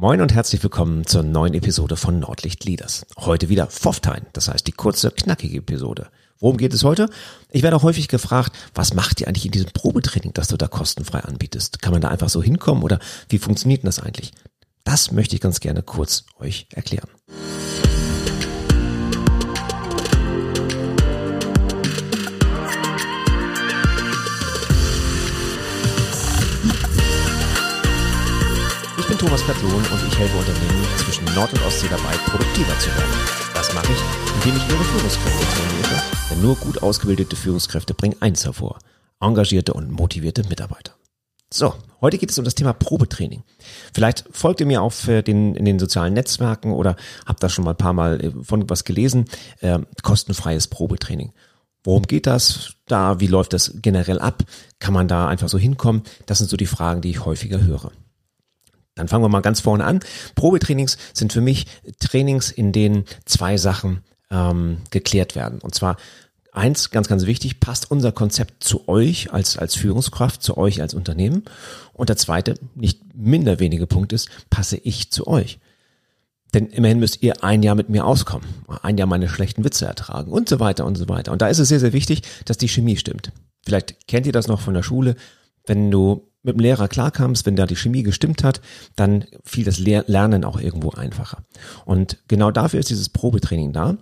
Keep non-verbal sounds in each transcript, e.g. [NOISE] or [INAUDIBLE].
Moin und herzlich willkommen zur neuen Episode von Nordlicht Leaders. Heute wieder Pfofftein, das heißt die kurze, knackige Episode. Worum geht es heute? Ich werde auch häufig gefragt, was macht ihr eigentlich in diesem Probetraining, das du da kostenfrei anbietest? Kann man da einfach so hinkommen oder wie funktioniert denn das eigentlich? Das möchte ich ganz gerne kurz euch erklären. Katlon und ich helfe Unternehmen zwischen Nord- und Ostsee dabei, produktiver zu werden. Das mache ich, indem ich ihre Führungskräfte trainiere, denn nur gut ausgebildete Führungskräfte bringen eins hervor, engagierte und motivierte Mitarbeiter. So, heute geht es um das Thema Probetraining. Vielleicht folgt ihr mir auf äh, den, in den sozialen Netzwerken oder habt da schon mal ein paar Mal äh, von was gelesen. Äh, kostenfreies Probetraining. Worum geht das? Da, wie läuft das generell ab? Kann man da einfach so hinkommen? Das sind so die Fragen, die ich häufiger höre. Dann fangen wir mal ganz vorne an. Probetrainings sind für mich Trainings, in denen zwei Sachen ähm, geklärt werden. Und zwar eins, ganz, ganz wichtig, passt unser Konzept zu euch als, als Führungskraft, zu euch als Unternehmen. Und der zweite, nicht minder wenige Punkt ist, passe ich zu euch. Denn immerhin müsst ihr ein Jahr mit mir auskommen, ein Jahr meine schlechten Witze ertragen und so weiter und so weiter. Und da ist es sehr, sehr wichtig, dass die Chemie stimmt. Vielleicht kennt ihr das noch von der Schule, wenn du mit dem Lehrer klarkamst, wenn da die Chemie gestimmt hat, dann fiel das Lernen auch irgendwo einfacher. Und genau dafür ist dieses Probetraining da.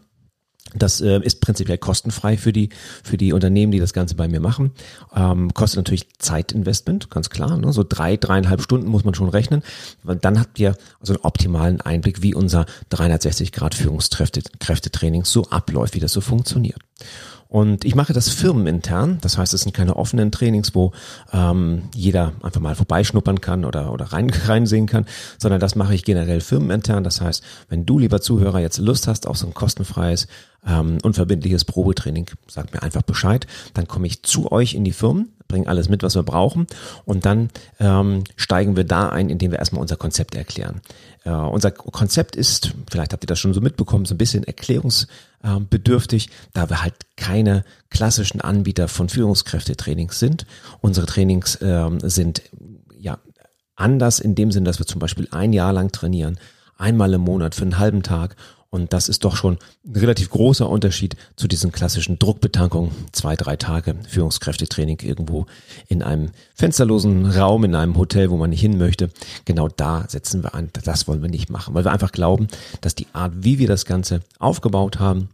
Das äh, ist prinzipiell kostenfrei für die für die Unternehmen, die das Ganze bei mir machen. Ähm, kostet natürlich Zeitinvestment, ganz klar. Ne? So drei dreieinhalb Stunden muss man schon rechnen. Weil dann habt ihr also einen optimalen Einblick, wie unser 360 Grad Führungskräftetraining so abläuft, wie das so funktioniert. Und ich mache das firmenintern. Das heißt, es sind keine offenen Trainings, wo ähm, jeder einfach mal vorbeischnuppern kann oder, oder rein, [LAUGHS] reinsehen kann, sondern das mache ich generell firmenintern. Das heißt, wenn du, lieber Zuhörer, jetzt Lust hast auf so ein kostenfreies, ähm, unverbindliches Probetraining, sag mir einfach Bescheid. Dann komme ich zu euch in die Firmen, bringe alles mit, was wir brauchen und dann ähm, steigen wir da ein, indem wir erstmal unser Konzept erklären. Äh, unser Konzept ist, vielleicht habt ihr das schon so mitbekommen, so ein bisschen erklärungsbedürftig, da wir halt keine klassischen Anbieter von Führungskräftetrainings sind. Unsere Trainings äh, sind ja anders in dem Sinn, dass wir zum Beispiel ein Jahr lang trainieren, einmal im Monat für einen halben Tag und das ist doch schon ein relativ großer Unterschied zu diesen klassischen Druckbetankungen. Zwei, drei Tage Führungskräftetraining irgendwo in einem fensterlosen Raum, in einem Hotel, wo man nicht hin möchte. Genau da setzen wir an. Das wollen wir nicht machen, weil wir einfach glauben, dass die Art, wie wir das Ganze aufgebaut haben,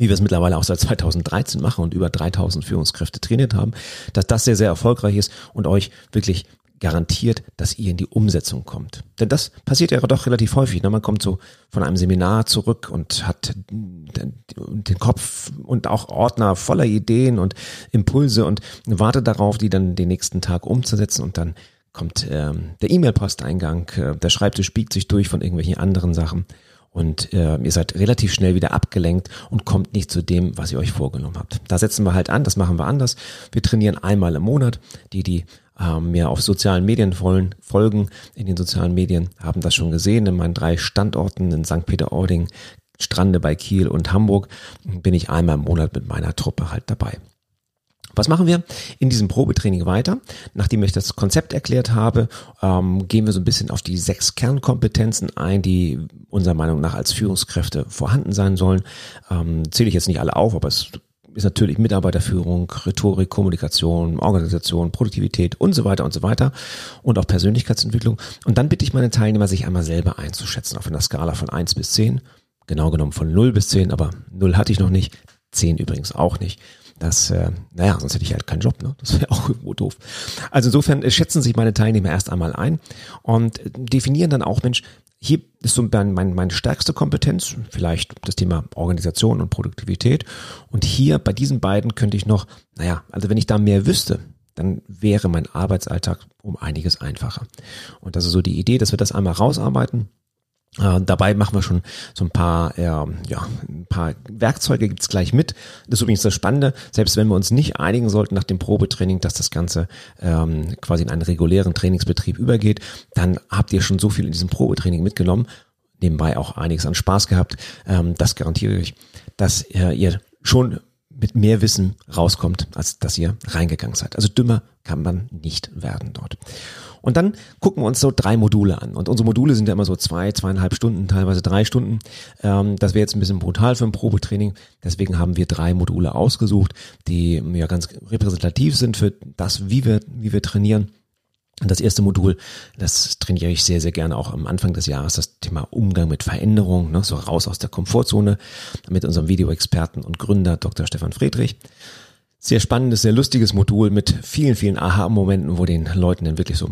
wie wir es mittlerweile auch seit 2013 machen und über 3000 Führungskräfte trainiert haben, dass das sehr, sehr erfolgreich ist und euch wirklich garantiert, dass ihr in die Umsetzung kommt. Denn das passiert ja doch relativ häufig. Ne? Man kommt so von einem Seminar zurück und hat den Kopf und auch Ordner voller Ideen und Impulse und wartet darauf, die dann den nächsten Tag umzusetzen und dann kommt ähm, der E-Mail-Posteingang, äh, der Schreibtisch biegt sich durch von irgendwelchen anderen Sachen und äh, ihr seid relativ schnell wieder abgelenkt und kommt nicht zu dem, was ihr euch vorgenommen habt. Da setzen wir halt an, das machen wir anders. Wir trainieren einmal im Monat. Die, die ähm, mir auf sozialen Medien folgen, in den sozialen Medien, haben das schon gesehen. In meinen drei Standorten in St. Peter-Ording, Strande bei Kiel und Hamburg bin ich einmal im Monat mit meiner Truppe halt dabei. Was machen wir in diesem Probetraining weiter? Nachdem ich das Konzept erklärt habe, ähm, gehen wir so ein bisschen auf die sechs Kernkompetenzen ein, die unserer Meinung nach als Führungskräfte vorhanden sein sollen. Ähm, zähle ich jetzt nicht alle auf, aber es ist natürlich Mitarbeiterführung, Rhetorik, Kommunikation, Organisation, Produktivität und so weiter und so weiter und auch Persönlichkeitsentwicklung. Und dann bitte ich meine Teilnehmer, sich einmal selber einzuschätzen auf einer Skala von eins bis zehn, genau genommen von null bis zehn, aber null hatte ich noch nicht, zehn übrigens auch nicht. Das, äh, naja, sonst hätte ich halt keinen Job, ne? Das wäre [LAUGHS] auch irgendwo doof. Also insofern äh, schätzen sich meine Teilnehmer erst einmal ein und definieren dann auch, Mensch, hier ist so mein, mein, meine stärkste Kompetenz, vielleicht das Thema Organisation und Produktivität. Und hier bei diesen beiden könnte ich noch, naja, also wenn ich da mehr wüsste, dann wäre mein Arbeitsalltag um einiges einfacher. Und das ist so die Idee, dass wir das einmal rausarbeiten äh, dabei machen wir schon so ein paar, äh, ja, ein paar Werkzeuge gibt's gleich mit. Das ist übrigens das Spannende, selbst wenn wir uns nicht einigen sollten nach dem Probetraining, dass das Ganze ähm, quasi in einen regulären Trainingsbetrieb übergeht, dann habt ihr schon so viel in diesem Probetraining mitgenommen, nebenbei auch einiges an Spaß gehabt. Ähm, das garantiere ich, dass äh, ihr schon mit mehr Wissen rauskommt, als dass ihr reingegangen seid. Also dümmer kann man nicht werden dort. Und dann gucken wir uns so drei Module an. Und unsere Module sind ja immer so zwei, zweieinhalb Stunden, teilweise drei Stunden. Ähm, das wäre jetzt ein bisschen brutal für ein Probetraining. Deswegen haben wir drei Module ausgesucht, die ja ganz repräsentativ sind für das, wie wir, wie wir trainieren. Und das erste Modul, das trainiere ich sehr, sehr gerne auch am Anfang des Jahres, das Thema Umgang mit Veränderung, ne, so raus aus der Komfortzone mit unserem Videoexperten und Gründer Dr. Stefan Friedrich. Sehr spannendes, sehr lustiges Modul mit vielen, vielen Aha-Momenten, wo den Leuten dann wirklich so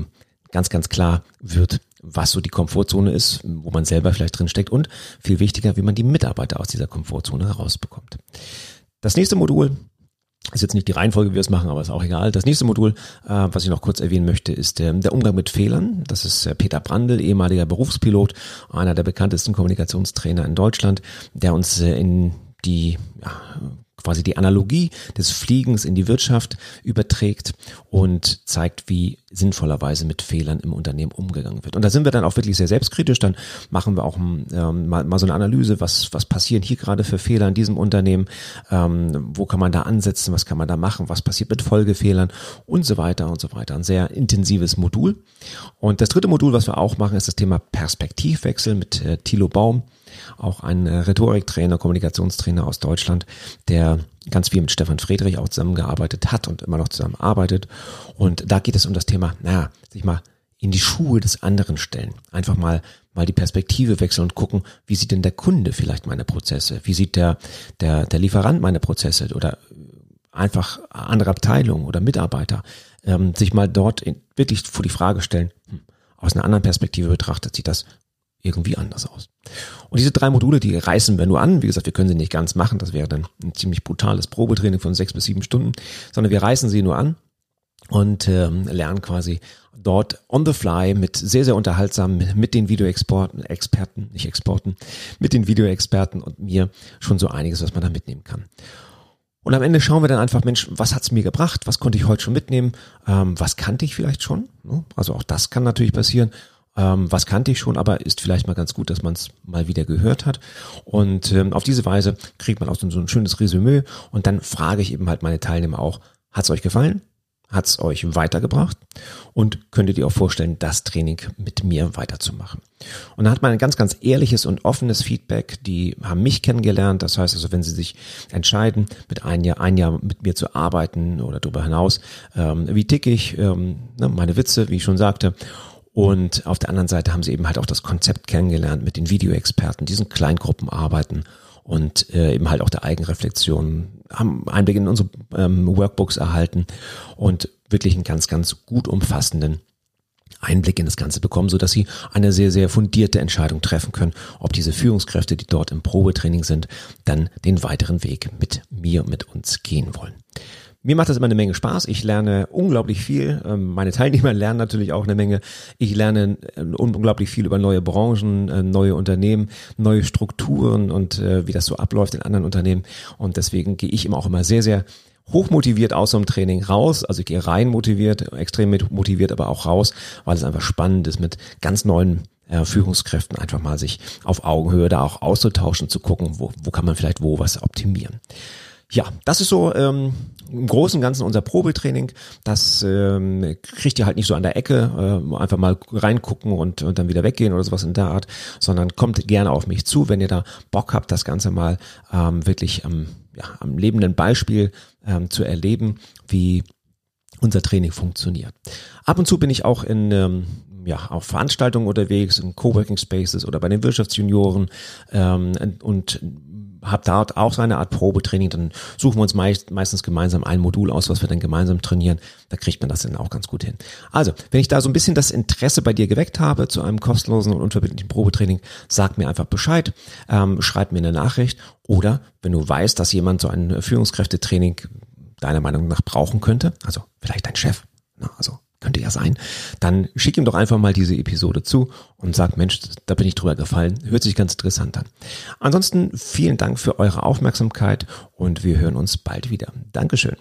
ganz, ganz klar wird, was so die Komfortzone ist, wo man selber vielleicht drin steckt und viel wichtiger, wie man die Mitarbeiter aus dieser Komfortzone herausbekommt. Das nächste Modul ist jetzt nicht die Reihenfolge, wie wir es machen, aber ist auch egal. Das nächste Modul, äh, was ich noch kurz erwähnen möchte, ist äh, der Umgang mit Fehlern. Das ist äh, Peter Brandl, ehemaliger Berufspilot, einer der bekanntesten Kommunikationstrainer in Deutschland, der uns äh, in die ja, quasi die Analogie des Fliegens in die Wirtschaft überträgt und zeigt, wie sinnvollerweise mit Fehlern im Unternehmen umgegangen wird. Und da sind wir dann auch wirklich sehr selbstkritisch. Dann machen wir auch ähm, mal, mal so eine Analyse, was, was passieren hier gerade für Fehler in diesem Unternehmen, ähm, wo kann man da ansetzen, was kann man da machen, was passiert mit Folgefehlern und so weiter und so weiter. Ein sehr intensives Modul. Und das dritte Modul, was wir auch machen, ist das Thema Perspektivwechsel mit äh, Thilo Baum auch ein äh, Rhetoriktrainer, Kommunikationstrainer aus Deutschland, der ganz viel mit Stefan Friedrich auch zusammengearbeitet hat und immer noch zusammenarbeitet. Und da geht es um das Thema, naja, sich mal in die Schuhe des anderen stellen. Einfach mal, mal die Perspektive wechseln und gucken, wie sieht denn der Kunde vielleicht meine Prozesse? Wie sieht der, der, der Lieferant meine Prozesse oder einfach andere Abteilungen oder Mitarbeiter? Ähm, sich mal dort in, wirklich vor die Frage stellen, hm, aus einer anderen Perspektive betrachtet sieht das irgendwie anders aus. Und diese drei Module, die reißen wir nur an. Wie gesagt, wir können sie nicht ganz machen. Das wäre dann ein ziemlich brutales Probetraining von sechs bis sieben Stunden, sondern wir reißen sie nur an und ähm, lernen quasi dort on the fly mit sehr, sehr unterhaltsam mit den Videoexperten, Experten, nicht Exporten, mit den Videoexperten und mir schon so einiges, was man da mitnehmen kann. Und am Ende schauen wir dann einfach, Mensch, was hat's mir gebracht? Was konnte ich heute schon mitnehmen? Ähm, was kannte ich vielleicht schon? Also auch das kann natürlich passieren ähm, was kannte ich schon, aber ist vielleicht mal ganz gut, dass man es mal wieder gehört hat. Und ähm, auf diese Weise kriegt man auch so ein schönes Resümee und dann frage ich eben halt meine Teilnehmer auch, hat's euch gefallen? Hat's euch weitergebracht? Und könntet ihr auch vorstellen, das Training mit mir weiterzumachen? Und dann hat man ein ganz, ganz ehrliches und offenes Feedback. Die haben mich kennengelernt. Das heißt also, wenn sie sich entscheiden, mit ein Jahr, ein Jahr mit mir zu arbeiten oder darüber hinaus, ähm, wie tick ich, ähm, ne, meine Witze, wie ich schon sagte, und auf der anderen Seite haben sie eben halt auch das Konzept kennengelernt mit den Videoexperten, diesen Kleingruppen arbeiten und äh, eben halt auch der Eigenreflexion, haben Einblick in unsere ähm, Workbooks erhalten und wirklich einen ganz, ganz gut umfassenden Einblick in das Ganze bekommen, so dass sie eine sehr, sehr fundierte Entscheidung treffen können, ob diese Führungskräfte, die dort im Probetraining sind, dann den weiteren Weg mit mir, mit uns gehen wollen. Mir macht das immer eine Menge Spaß. Ich lerne unglaublich viel. Ähm, meine Teilnehmer [LAUGHS] lernen natürlich auch eine Menge. Ich lerne äh, unglaublich viel über neue Branchen, äh, neue Unternehmen, neue Strukturen und äh, wie das so abläuft in anderen Unternehmen. Und deswegen gehe ich immer auch immer sehr, sehr hochmotiviert aus so einem Training raus. Also ich gehe rein motiviert, extrem motiviert, aber auch raus, weil es einfach spannend ist, mit ganz neuen äh, Führungskräften einfach mal sich auf Augenhöhe da auch auszutauschen, zu gucken, wo, wo kann man vielleicht wo was optimieren. Ja, das ist so ähm, im Großen und Ganzen unser Probetraining. Das ähm, kriegt ihr halt nicht so an der Ecke, äh, einfach mal reingucken und, und dann wieder weggehen oder sowas in der Art, sondern kommt gerne auf mich zu, wenn ihr da Bock habt, das Ganze mal ähm, wirklich am, ja, am lebenden Beispiel ähm, zu erleben, wie unser Training funktioniert. Ab und zu bin ich auch in ähm, ja, auf Veranstaltungen unterwegs, in Coworking Spaces oder bei den Wirtschaftsjunioren ähm, und habe dort auch so eine Art Probetraining, dann suchen wir uns meist, meistens gemeinsam ein Modul aus, was wir dann gemeinsam trainieren. Da kriegt man das dann auch ganz gut hin. Also, wenn ich da so ein bisschen das Interesse bei dir geweckt habe zu einem kostenlosen und unverbindlichen Probetraining, sag mir einfach Bescheid, ähm, schreib mir eine Nachricht oder wenn du weißt, dass jemand so ein Führungskräftetraining deiner Meinung nach brauchen könnte, also vielleicht dein Chef, na, also könnte ja sein, dann schick ihm doch einfach mal diese Episode zu und sag, Mensch, da bin ich drüber gefallen. Hört sich ganz interessant an. Ansonsten vielen Dank für eure Aufmerksamkeit und wir hören uns bald wieder. Dankeschön.